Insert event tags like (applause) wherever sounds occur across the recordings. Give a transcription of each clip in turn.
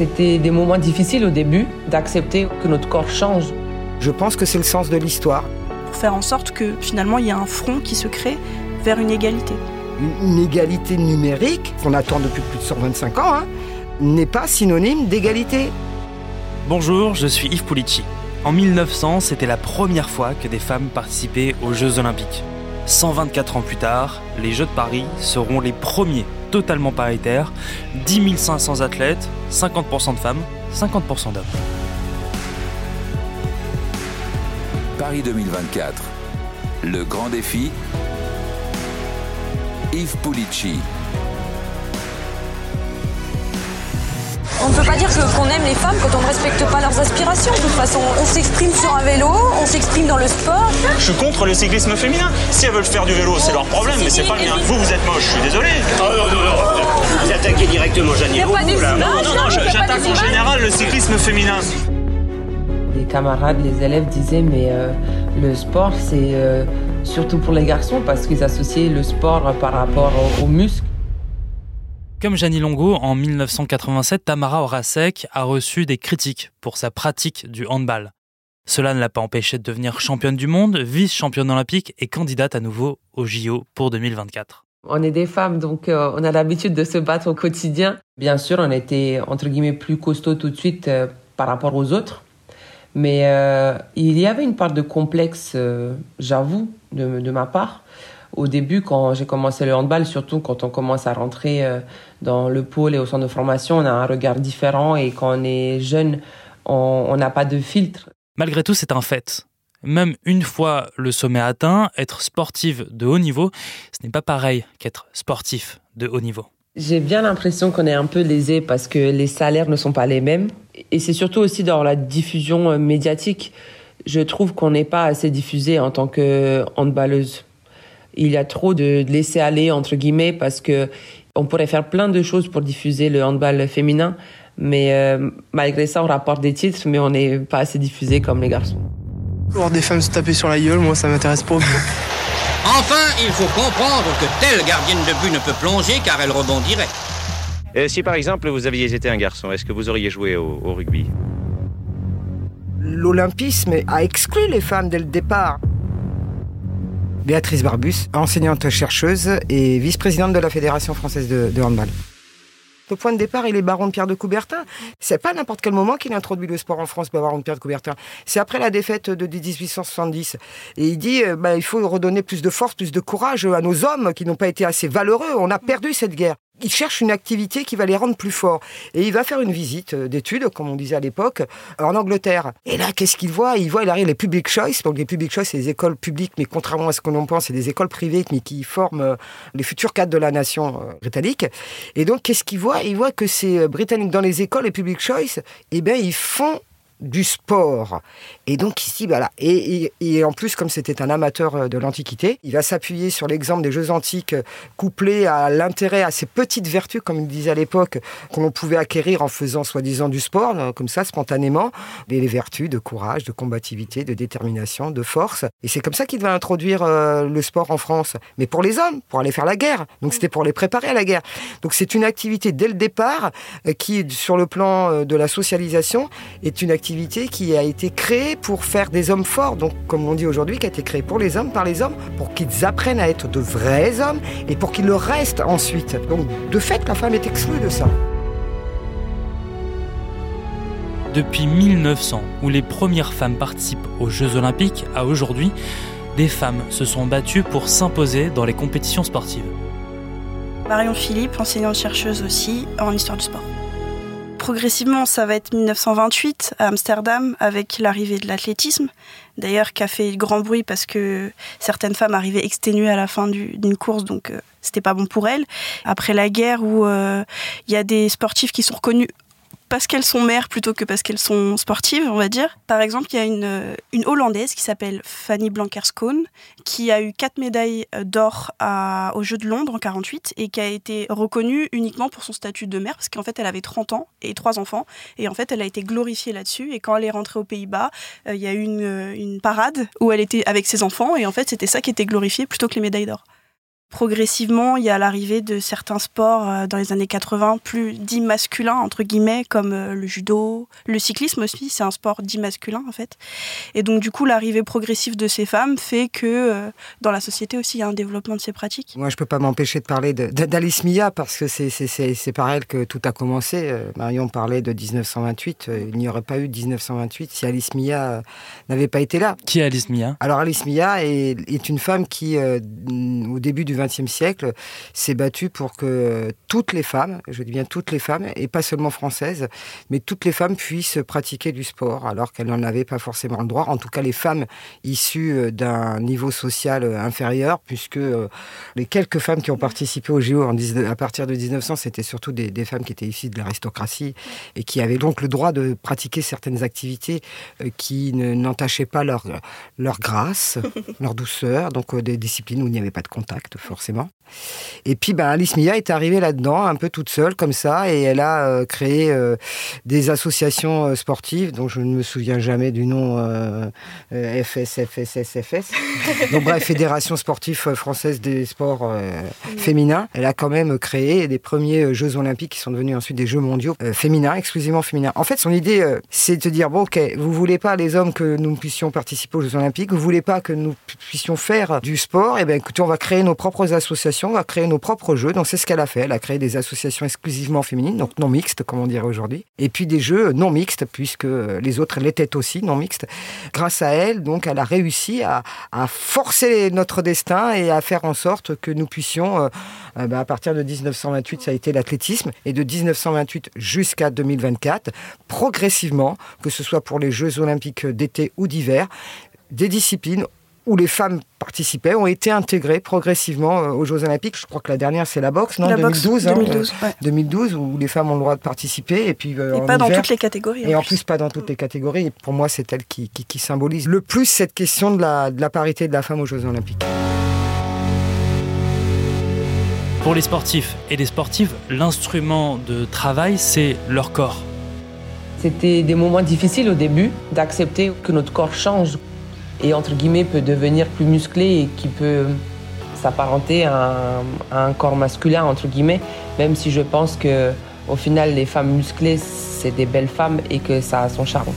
C'était des moments difficiles au début d'accepter que notre corps change. Je pense que c'est le sens de l'histoire. Pour faire en sorte que finalement il y a un front qui se crée vers une égalité. Une égalité numérique, qu'on attend depuis plus de 125 ans, hein, n'est pas synonyme d'égalité. Bonjour, je suis Yves Pulici. En 1900, c'était la première fois que des femmes participaient aux Jeux Olympiques. 124 ans plus tard, les Jeux de Paris seront les premiers totalement paritaires. 10 500 athlètes, 50% de femmes, 50% d'hommes. Paris 2024. Le grand défi. Yves Pulici. On ne peut pas dire que- qu'on aime les femmes quand on ne respecte pas leurs aspirations. De toute façon, on s'exprime sur un vélo, on s'exprime dans le sport. Je suis contre le cyclisme féminin. Si elles veulent faire du vélo, c'est leur problème, mais c'est pas le mien. Vous, vous êtes moche, je suis désolé. Oh non, non, non, vous attaquez directement d'excuse. Non, non, non, j'attaque en général le cyclisme féminin. Les camarades, les élèves disaient mais euh, le sport c'est euh, surtout pour les garçons parce qu'ils associaient le sport par rapport au- aux muscles. Comme Jeannie Longo, en 1987, Tamara Horacek a reçu des critiques pour sa pratique du handball. Cela ne l'a pas empêchée de devenir championne du monde, vice-championne olympique et candidate à nouveau au JO pour 2024. On est des femmes, donc euh, on a l'habitude de se battre au quotidien. Bien sûr, on était entre guillemets plus costaud tout de suite euh, par rapport aux autres, mais euh, il y avait une part de complexe, euh, j'avoue, de, de ma part. Au début, quand j'ai commencé le handball, surtout quand on commence à rentrer euh, dans le pôle et au centre de formation, on a un regard différent et quand on est jeune, on n'a pas de filtre. Malgré tout, c'est un fait. Même une fois le sommet atteint, être sportive de haut niveau, ce n'est pas pareil qu'être sportif de haut niveau. J'ai bien l'impression qu'on est un peu lésé parce que les salaires ne sont pas les mêmes. Et c'est surtout aussi dans la diffusion euh, médiatique. Je trouve qu'on n'est pas assez diffusé en tant que handballeuse. Il y a trop de laisser-aller, entre guillemets, parce que on pourrait faire plein de choses pour diffuser le handball féminin. Mais euh, malgré ça, on rapporte des titres, mais on n'est pas assez diffusé comme les garçons. Voir des femmes se taper sur la gueule, moi ça m'intéresse pas. Enfin, il faut comprendre que telle gardienne de but ne peut plonger car elle rebondirait. Euh, si par exemple vous aviez été un garçon, est-ce que vous auriez joué au, au rugby? L'olympisme a exclu les femmes dès le départ. Béatrice Barbus, enseignante-chercheuse et vice-présidente de la Fédération française de, handball. Le point de départ, il est baron Pierre de Coubertin. C'est pas n'importe quel moment qu'il introduit le sport en France, baron de Pierre de Coubertin. C'est après la défaite de 1870. Et il dit, euh, bah, il faut redonner plus de force, plus de courage à nos hommes qui n'ont pas été assez valeureux. On a perdu cette guerre. Il cherche une activité qui va les rendre plus forts. Et il va faire une visite euh, d'études, comme on disait à l'époque, en Angleterre. Et là, qu'est-ce qu'il voit? Il voit, il arrive les public choice. Donc les public choice, c'est des écoles publiques, mais contrairement à ce que l'on pense, c'est des écoles privées, mais qui forment euh, les futurs cadres de la nation euh, britannique. Et donc, qu'est-ce qu'il voit? Il voit que ces euh, Britanniques dans les écoles, les public choice, eh bien, ils font du sport. Et donc ici, voilà. Et, en plus, comme c'était un amateur euh, de l'Antiquité, il va s'appuyer sur l'exemple des Jeux antiques, euh, couplé à l'intérêt à ces petites vertus, comme il disait à l'époque, qu'on pouvait acquérir en faisant soi-disant du sport, euh, comme ça, spontanément, et les vertus de courage, de combativité, de détermination, de force. Et c'est comme ça qu'il va introduire le sport en France. Mais pour les hommes, pour aller faire la guerre. Donc c'était pour les préparer à la guerre. Donc c'est une activité dès le départ qui, sur le plan de la socialisation, est une activité qui a été créée pour faire des hommes forts. Donc, comme on dit aujourd'hui, qui a été créée pour les hommes, par les hommes, pour qu'ils apprennent à être de vrais hommes et pour qu'ils le restent ensuite. Donc, de fait, la femme est exclue de ça. Depuis 1900, où les premières femmes participent aux Jeux Olympiques, à aujourd'hui, des femmes se sont battues pour s'imposer dans les compétitions sportives. Marion Philippe, enseignante-chercheuse aussi en histoire du sport. Progressivement, ça va être 1928 à Amsterdam avec l'arrivée de l'athlétisme, d'ailleurs qui a fait grand bruit parce que certaines femmes arrivaient exténuées à la fin du- d'une course, donc euh, c'était pas bon pour elles. Après la guerre, où euh, il y a des sportifs qui sont reconnus parce qu'elles sont mères plutôt que parce qu'elles sont sportives, on va dire. Par exemple, il y a une, une Hollandaise qui s'appelle Fanny Blankers-Koen, qui a eu quatre médailles d'or aux Jeux de Londres en 48 et qui a été reconnue uniquement pour son statut de mère, parce qu'en fait, elle avait 30 ans et trois enfants, et en fait, elle a été glorifiée là-dessus. Et quand elle est rentrée aux Pays-Bas, euh, il y a eu une, une parade où elle était avec ses enfants, et en fait, c'était ça qui était glorifié plutôt que les médailles d'or progressivement, il y a l'arrivée de certains sports euh, dans les années 80 plus dits masculins, entre guillemets, comme euh, le judo, le cyclisme aussi, c'est un sport dit masculin en fait. Et donc du coup, l'arrivée progressive de ces femmes fait que euh, dans la société aussi, il y a un développement de ces pratiques. Moi, je peux pas m'empêcher de parler d'Alice Mia parce que c'est par elle que tout a commencé. Marion parlait de 1928. Il n'y aurait pas eu 1928 si Alice Mia n'avait pas été là. Qui est Alice Mia? Alors Alice Mia est, est une femme qui, au début du XXe siècle, s'est battue pour que toutes les femmes, je dis bien toutes les femmes, et pas seulement françaises, mais toutes les femmes puissent pratiquer du sport, alors qu'elles n'en avaient pas forcément le droit. En tout cas, les femmes issues euh, d'un niveau social euh, inférieur, puisque euh, les quelques femmes qui ont participé au JO à partir de 1900, c'était surtout des, femmes qui étaient issues de l'aristocratie et qui avaient donc le droit de pratiquer certaines activités qui n'entachaient pas leur, leur grâce, (laughs) leur douceur, donc des disciplines où il n'y avait pas de contact, forcément. Et puis ben, Alice Mia est arrivée là-dedans, un peu toute seule comme ça, et elle a euh, créé euh, des associations euh, sportives dont je ne me souviens jamais du nom FSFSFS. (laughs) Donc bref, Fédération sportive française des sports féminins. Elle a quand même créé les premiers Jeux olympiques qui sont devenus ensuite des Jeux mondiaux féminins, exclusivement féminins. En fait, son idée, c'est de dire bon, ok, vous voulez pas les hommes que nous puissions participer aux Jeux olympiques, vous voulez pas que nous puissions faire du sport, et eh bien écoutez, on va créer nos propres associations on va créer nos propres jeux. Donc c'est ce qu'elle a fait. Elle a créé des associations exclusivement féminines, donc non mixtes, comme on dirait aujourd'hui. Et puis des jeux non mixtes, puisque les autres l'étaient aussi, non mixtes. Grâce à elle, donc, elle a réussi à, forcer notre destin et à faire en sorte que nous puissions, euh, euh, bah, à partir de 1928, ça a été l'athlétisme, et de 1928 jusqu'à 2024, progressivement, que ce soit pour les Jeux olympiques d'été ou d'hiver, des disciplines où les femmes participaient ont été intégrées progressivement euh, aux Jeux Olympiques. Je crois que la dernière, c'est la boxe, non la 2012, 2012, 2012, où les femmes ont le droit de participer. Et, puis, euh, pas dans toutes les catégories. Et en plus, pas dans toutes les catégories. Et pour moi, c'est elle qui, qui, symbolise le plus cette question de la, de la parité de la femme aux Jeux Olympiques. Pour les sportifs et les sportives, l'instrument de travail, c'est leur corps. C'était des moments difficiles au début d'accepter que notre corps change et entre guillemets peut devenir plus musclé et qui peut s'apparenter à, un corps masculin entre guillemets, même si je pense que au final les femmes musclées c'est des belles femmes et que ça a son charme.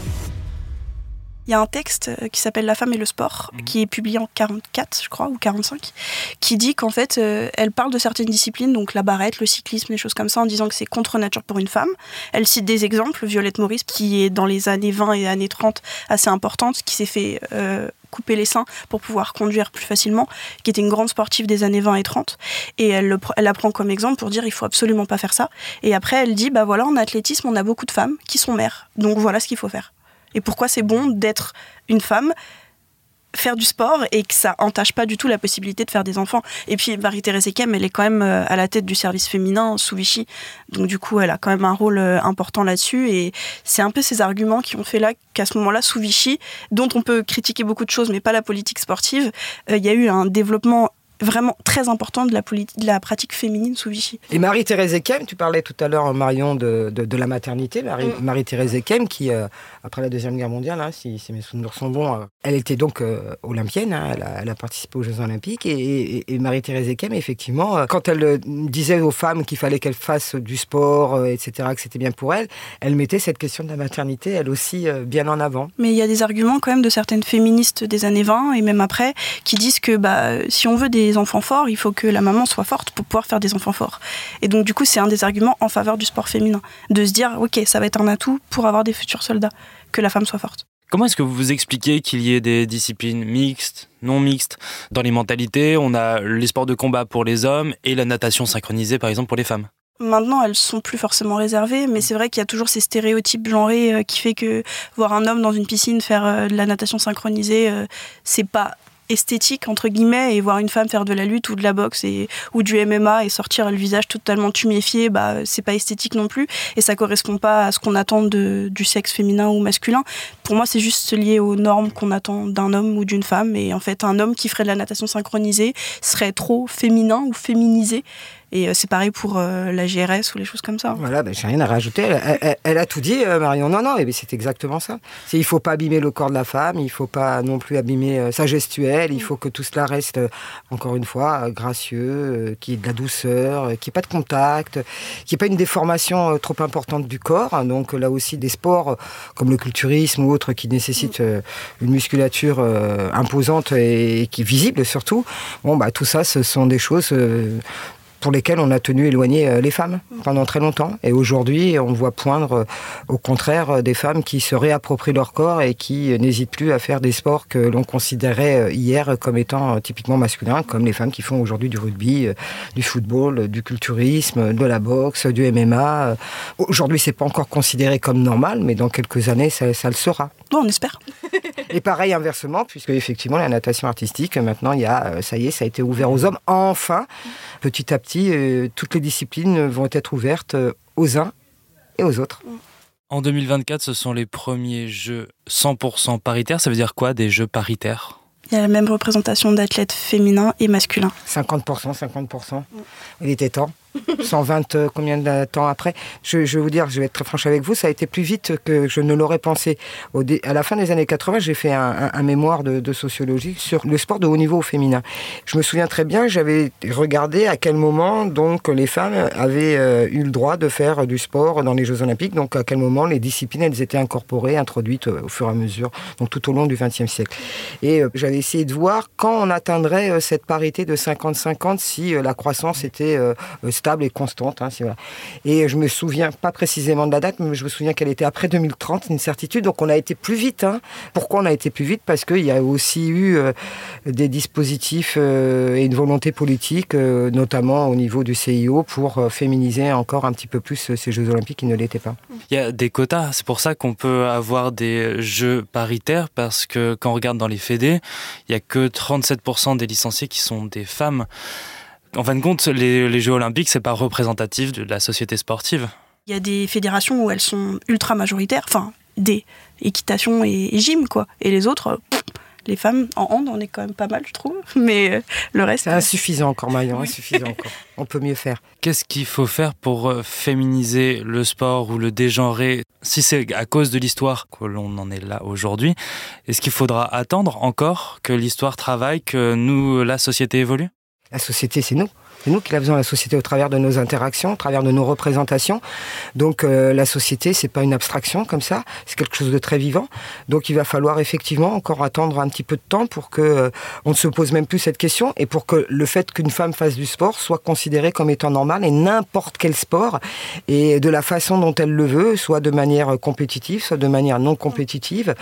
Il y a un texte euh, qui s'appelle La femme et le sport, mhm. qui est publié en 44, je crois, ou 45, qui dit qu'en fait, euh, elle parle de certaines disciplines, donc la barrette, le cyclisme, des choses comme ça, en disant que c'est contre nature pour une femme. Elle cite des exemples, Violette Maurice, qui est dans les années 20 et années 30 assez importante, qui s'est fait euh, couper les seins pour pouvoir conduire plus facilement, qui était une grande sportive des années 20 et 30. Et elle, elle la prend comme exemple pour dire il faut absolument pas faire ça. Et après, elle dit bah voilà, en athlétisme, on a beaucoup de femmes qui sont mères. Donc voilà ce qu'il faut faire et pourquoi c'est bon d'être une femme faire du sport et que ça entache pas du tout la possibilité de faire des enfants. Et puis Marie-Thérèse Ekem, elle est quand même euh, à la tête du service féminin sous Vichy. Donc du coup, elle a quand même un rôle euh, important là-dessus. Et c'est un peu ces arguments qui ont fait là qu'à ce moment-là, sous Vichy, dont on peut critiquer beaucoup de choses, mais pas la politique sportive, euh, il y a eu un développement vraiment très important de la, de la pratique féminine sous Vichy. Et Marie-Thérèse Ekem, tu parlais tout à l'heure, Marion, de, de, la maternité. Mm. Marie-Thérèse Ekem, qui, euh, après la Deuxième Guerre mondiale, hein, si, mes souvenirs sont bons, euh, elle était donc euh, olympienne, hein, elle, a, participé aux Jeux Olympiques. Et, Marie-Thérèse Ekem, effectivement, quand elle disait aux femmes qu'il fallait qu'elles fassent du sport, etc., que c'était bien pour elles, elle mettait cette question de la maternité, elle aussi, bien en avant. Mais il y a des arguments quand même de certaines féministes des années 20 et même après, qui disent que bah, si on veut des enfants forts, il faut que la maman soit forte pour pouvoir faire des enfants forts. Et donc du coup, c'est un des arguments en faveur du sport féminin, de se dire ok, ça va être un atout pour avoir des futurs soldats, que la femme soit forte. Comment est-ce que vous vous expliquez qu'il y ait des disciplines mixtes, non mixtes Dans les mentalités, on a les sports de combat pour les hommes et la natation synchronisée par exemple pour les femmes. Maintenant, elles sont plus forcément réservées, mais c'est vrai qu'il y a toujours ces stéréotypes genrés euh, qui fait que voir un homme dans une piscine faire euh, de la natation synchronisée, euh, c'est pas esthétique entre guillemets et voir une femme faire de la lutte ou de la boxe et ou du MMA et sortir le visage totalement tuméfié bah c'est pas esthétique non plus. Et ça correspond pas à ce qu'on attend de, du sexe féminin ou masculin. Pour moi c'est juste lié aux normes qu'on attend d'un homme ou d'une femme. Et en fait un homme qui ferait de la natation synchronisée serait trop féminin ou féminisé et euh, c'est pareil pour euh, la GRS ou les choses comme ça. Voilà, ben, j'ai rien à rajouter. Elle, elle- elle a tout dit, euh, Marion. Non, non, mais c'est exactement ça. Il faut pas abîmer le corps de la femme, il faut pas non plus abîmer sa gestuelle, il faut que tout cela reste, encore une fois, gracieux, qu'il y ait de la douceur, qu'il n'y ait pas de contact, qu'il n'y ait pas une déformation trop importante du corps. hein. Donc là aussi, des sports comme le culturisme ou autres qui nécessitent euh, une musculature imposante et, et qui est visible surtout. Bon, bah tout ça, ce sont des choses. Pour lesquelles on a tenu éloigner euh, les femmes pendant très longtemps. Et aujourd'hui, on voit poindre, euh, au contraire, euh, des femmes qui se réapproprient leur corps et qui n'hésitent plus à faire des sports que l'on considérait hier comme étant typiquement masculins, comme les femmes qui font aujourd'hui du rugby, du football, du culturisme, de la boxe, du MMA. Aujourd'hui, c'est pas encore considéré comme normal, mais dans quelques années, ça, ça le sera. Bon, on espère. Et pareil inversement, puisque effectivement la natation artistique, maintenant il y a, ça y est, ça a été ouvert aux hommes. Enfin, petit à petit, euh, toutes les disciplines vont être ouvertes euh, aux uns et aux autres. En 2024, ce sont les premiers jeux 100% paritaires. Ça veut dire quoi, des jeux paritaires? Il y a la même représentation d'athlètes féminins et masculins. 50%, 50%. Il était temps. 120 euh, combien de temps après je, vais vous dire, je vais être très franche avec vous, ça a été plus vite que je ne l'aurais pensé. Au à la fin des années 80, j'ai fait un, mémoire de, sociologie sur le sport de haut niveau au féminin. Je me souviens très bien, j'avais regardé à quel moment donc les femmes avaient euh, eu le droit de faire du sport dans les Jeux Olympiques, donc à quel moment les disciplines elles étaient incorporées, introduites euh, au fur et à mesure, donc tout au long du XXe siècle. Et j'avais essayé de voir quand on atteindrait cette parité de 50-50 si la croissance était stable et constante. hein, voilà. Et je me souviens pas précisément de la date, mais je me souviens qu'elle était après 2030, une certitude. Donc on a été plus vite. hein. Pourquoi on a été plus vite? Parce qu'il y a aussi eu euh, des dispositifs euh, et une volonté politique, euh, notamment au niveau du CIO, pour féminiser encore un petit peu plus ces Jeux Olympiques qui ne l'étaient pas. Il y a des quotas, c'est pour ça qu'on peut avoir des jeux paritaires, parce que quand on regarde dans les fédés, il y a que 37% des licenciés qui sont des femmes. En fin de compte, les, les Jeux olympiques, c'est pas représentatif de la société sportive. Il y a des fédérations où elles sont ultra majoritaires, enfin des équitation et, et gym quoi. Et les autres, euh, pff, les femmes en hand, on est quand même pas mal, je trouve. (laughs) Mais euh, le reste. C'est insuffisant encore, Marion, insuffisant encore. (laughs) On peut mieux faire. Qu'est-ce qu'il faut faire pour euh, féminiser le sport ou le dégenrer Si c'est à cause de l'histoire que l'on en est là aujourd'hui, est-ce qu'il faudra attendre encore que l'histoire travaille, que nous, la société évolue? La société, c'est nous. C'est nous qui la faisons la société au travers de nos interactions, au travers de nos représentations. Donc euh, la société, c'est pas une abstraction comme ça, c'est quelque chose de très vivant. Donc il va falloir effectivement encore attendre un petit peu de temps pour que euh, on ne se pose même plus cette question et pour que le fait qu'une femme fasse du sport soit considéré comme étant normal et n'importe quel sport et de la façon dont elle le veut, soit de manière compétitive, soit de manière non compétitive.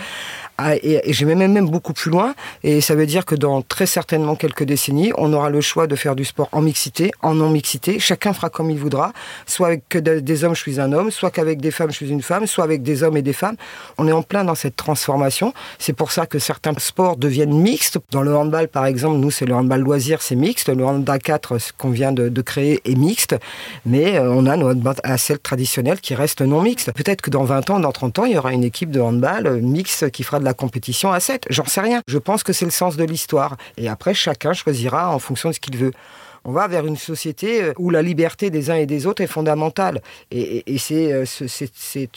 Ah, et, et je vais même, même beaucoup plus loin et ça veut dire que dans très certainement quelques décennies, on aura le choix de faire du sport en mixité, en non-mixité. Chacun fera comme il voudra, soit avec des hommes, je suis un homme, soit qu'avec des femmes, je suis une femme, soit avec des hommes et des femmes. On est en plein dans cette transformation. C'est pour ça que certains sports deviennent mixtes. Dans le handball, par exemple, nous, c'est le handball loisir, c'est mixte. Le handball 4, ce qu'on vient de, créer, est mixte. Mais euh, on a nos handball à traditionnelle qui reste non mixte. Peut-être que dans 20 ans, dans 30 ans, il y aura une équipe de handball euh, mixte qui fera de la compétition à 7. J'en sais rien. Je pense que c'est le sens de l'histoire. Et après, chacun choisira en fonction de ce qu'il veut. On va vers une société euh, où la liberté des uns et des autres est fondamentale. Et, et- et c'est euh, ce, c'est-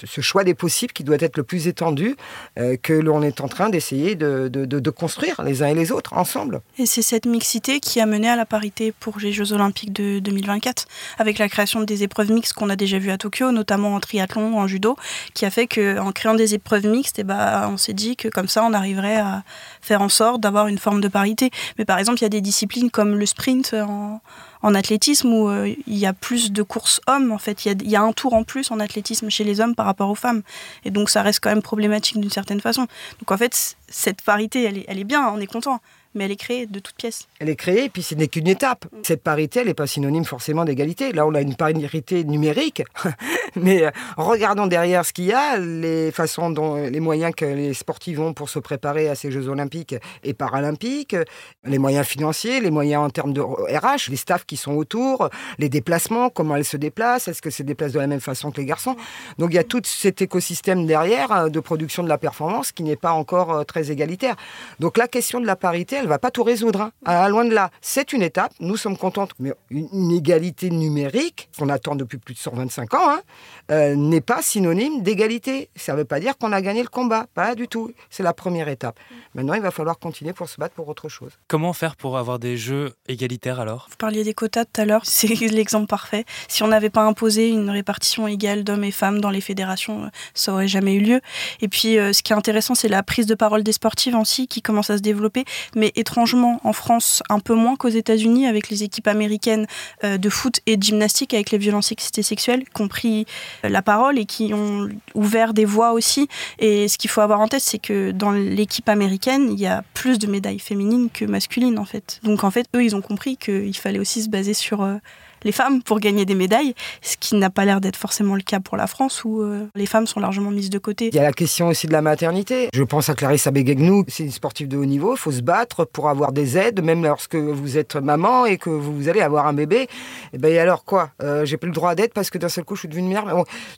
ce choix des possibles qui doit être le plus étendu euh, que l'on est en train d'essayer de, construire les uns et les autres ensemble. Et c'est cette mixité qui a mené à la parité pour les Jeux Olympiques de 2024, avec la création des épreuves mixtes qu'on a déjà vues à Tokyo, notamment en triathlon ou en judo, qui a fait qu'en créant des épreuves mixtes, eh ben, on s'est dit que comme ça, on arriverait à faire en sorte d'avoir une forme de parité. Mais par exemple, il y a des disciplines comme le sprint en, en athlétisme où euh, il y a plus de courses hommes, en fait. Il y, a, il y a un tour en plus en athlétisme chez les hommes par rapport aux femmes. Et donc, ça reste quand même problématique d'une certaine façon. Donc, en fait, cette parité, elle est, elle est bien, on est content mais elle est créée de toutes pièces. Elle est créée, puis ce n'est qu'une étape. Cette parité, elle n'est pas synonyme forcément d'égalité. Là, on a une parité numérique, (laughs) (laughs) Mais euh, regardons derrière ce qu'il y a, les façons dont les moyens que les sportifs ont pour se préparer à ces Jeux olympiques et paralympiques, les moyens financiers, les moyens en termes de RH, les staffs qui sont autour, les déplacements, comment elles se déplacent, est-ce que se déplacent de la même façon que les garçons? Donc il y a tout cet écosystème derrière euh, de production de la performance qui n'est pas encore euh, très égalitaire. Donc la question de la parité, elle va pas tout résoudre. Hein. À loin de là, c'est une étape. Nous sommes contents, mais une égalité numérique qu'on attend depuis plus de 125 ans hein, euh, n'est pas synonyme d'égalité. Ça ne veut pas dire qu'on a gagné le combat, pas du tout. C'est la première étape. Maintenant, il va falloir continuer pour se battre pour autre chose. Comment faire pour avoir des jeux égalitaires alors? Vous parliez des quotas tout à l'heure, (laughs) c'est l'exemple parfait. Si on n'avait pas imposé une répartition égale d'hommes et femmes dans les fédérations, ça aurait jamais eu lieu. Et puis, euh, ce qui est intéressant, c'est la prise de parole des sportives aussi qui commence à se développer. Mais étrangement, en France, un peu moins qu'aux États-Unis, avec les équipes américaines euh, de foot et de gymnastique avec les violences sexuelles, qui ont pris euh, la parole et qui ont ouvert des voies aussi. Et ce qu'il faut avoir en tête, c'est que dans l'équipe américaine, il y a plus de médailles féminines que masculines, en fait. Donc, en fait, eux, ils ont compris qu'il fallait aussi se baser sur les femmes pour gagner des médailles, ce qui n'a pas l'air d'être forcément le cas pour la France où euh, les femmes sont largement mises de côté. Il y a la question aussi de la maternité. Je pense à Clarissa Begegnou, c'est une sportive de haut niveau, il faut se battre pour avoir des aides, même lorsque vous êtes maman et que vous allez avoir un bébé. Et eh ben alors quoi? Euh, J'ai plus le droit d'aide parce que d'un seul coup je suis devenue mère.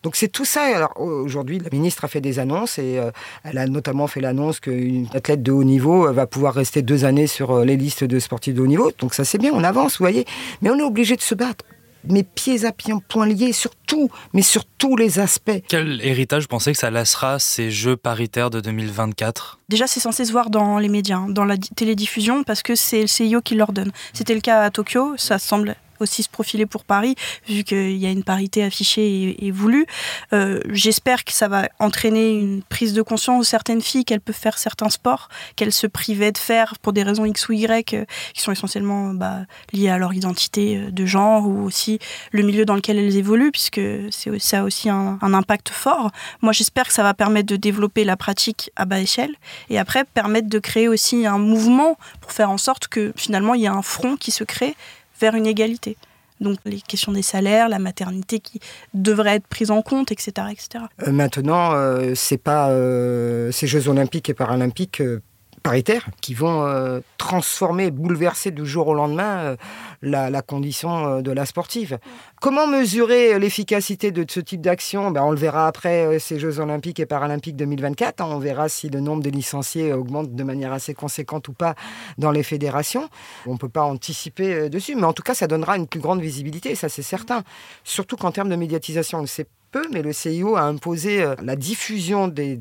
Donc c'est tout ça. Alors aujourd'hui, la ministre a fait des annonces et euh, elle a notamment fait l'annonce qu'une athlète de haut niveau va pouvoir rester deux années sur les listes de sportifs de haut niveau. Donc ça c'est bien, on avance, vous voyez. Mais on est obligé de se battre mes pieds à pieds, point liés sur tout, mais sur tous les aspects. Quel héritage vous pensez que ça laissera ces Jeux paritaires de 2024 Déjà, c'est censé se voir dans les médias, dans la télédiffusion, parce que c'est le CIO qui l'ordonne. C'était le cas à Tokyo, ça semble aussi se profiler pour Paris, vu qu'il y a une parité affichée et, voulue. Euh, j'espère que ça va entraîner une prise de conscience de certaines filles qu'elles peuvent faire certains sports qu'elles se privaient de faire pour des raisons X ou Y, euh, qui sont essentiellement bah, liées à leur identité euh, de genre ou aussi le milieu dans lequel elles évoluent, puisque ça a aussi un, un impact fort. Moi, j'espère que ça va permettre de développer la pratique à bas échelle et après permettre de créer aussi un mouvement pour faire en sorte que finalement il y a un front qui se crée vers une égalité. Donc les questions des salaires, la maternité qui devrait être prise en compte, etc. etc. Euh, maintenant, euh, c'est pas euh, ces Jeux olympiques et paralympiques paritaires qui vont euh, transformer, bouleverser du jour au lendemain euh, la, condition euh, de la sportive. Comment mesurer l'efficacité de ce type d'action? Ben, On le verra après ces Jeux olympiques et paralympiques 2024. Hein. on verra si le nombre de licenciés augmente de manière assez conséquente ou pas dans les fédérations. On ne peut pas anticiper dessus, mais en tout cas, ça donnera une plus grande visibilité, ça c'est certain. Surtout qu'en termes de médiatisation, on ne sait peu, mais le CIO a imposé euh, la diffusion des,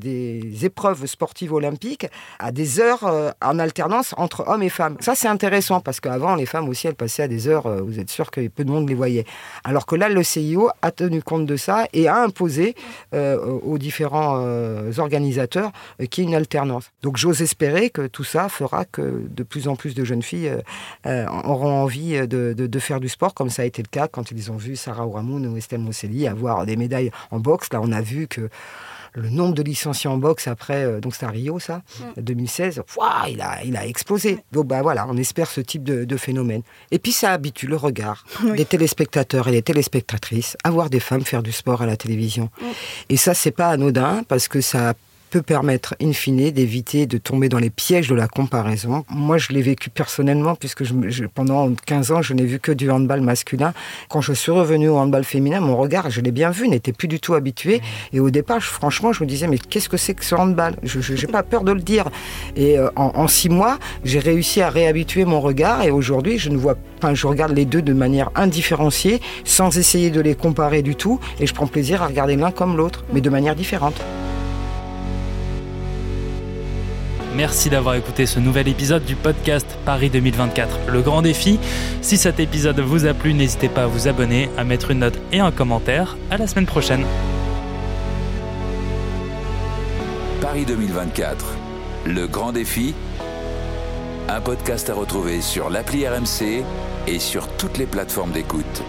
épreuves sportives olympiques à des heures euh, en alternance entre hommes et femmes. Ça, c'est intéressant parce qu'avant, les femmes aussi, elles passaient à des heures, euh, vous êtes sûr que peu de monde les voyait. Alors que là, le CIO a tenu compte de ça et a imposé aux différents organisateurs qu'il y ait une alternance. Donc, j'ose espérer que tout ça fera que de plus en plus de jeunes filles auront envie de, faire du sport, comme ça a été le cas quand ils ont vu Sarah Ouramoun ou Estelle Mosselli avoir des médailles en boxe. Là, on a vu que le nombre de licenciés en boxe après, euh, donc c'est à Rio ça, 2016, mm. il, a, il a explosé. Donc ben voilà, on espère ce type de, phénomène. Et puis ça habitue le regard (laughs) des téléspectateurs et des téléspectatrices à voir des femmes faire du sport à la télévision. Mm. Et ça, c'est pas anodin parce que ça peut permettre, in fine, d'éviter de tomber dans les pièges de la comparaison. Moi, je l'ai vécu personnellement, puisque pendant 15 ans, je n'ai vu que du handball masculin. Quand je suis revenu au handball féminin, mon regard, je l'ai bien vu, n'était plus du tout habitué. Et au départ, franchement, je me disais, mais qu'est-ce que c'est que ce handball? Je n'ai pas peur de le dire. Et euh, en, six mois, j'ai réussi à réhabituer mon regard. Et aujourd'hui, je ne vois pas, je regarde les deux de manière indifférenciée, sans essayer de les comparer du tout. Et je prends plaisir à regarder l'un comme l'autre, mais de manière différente. Merci d'avoir écouté ce nouvel épisode du podcast Paris 2024, le grand défi. Si cet épisode vous a plu, n'hésitez pas à vous abonner, à mettre une note et un commentaire. À la semaine prochaine. Paris 2024, le grand défi. Un podcast à retrouver sur l'appli RMC et sur toutes les plateformes d'écoute.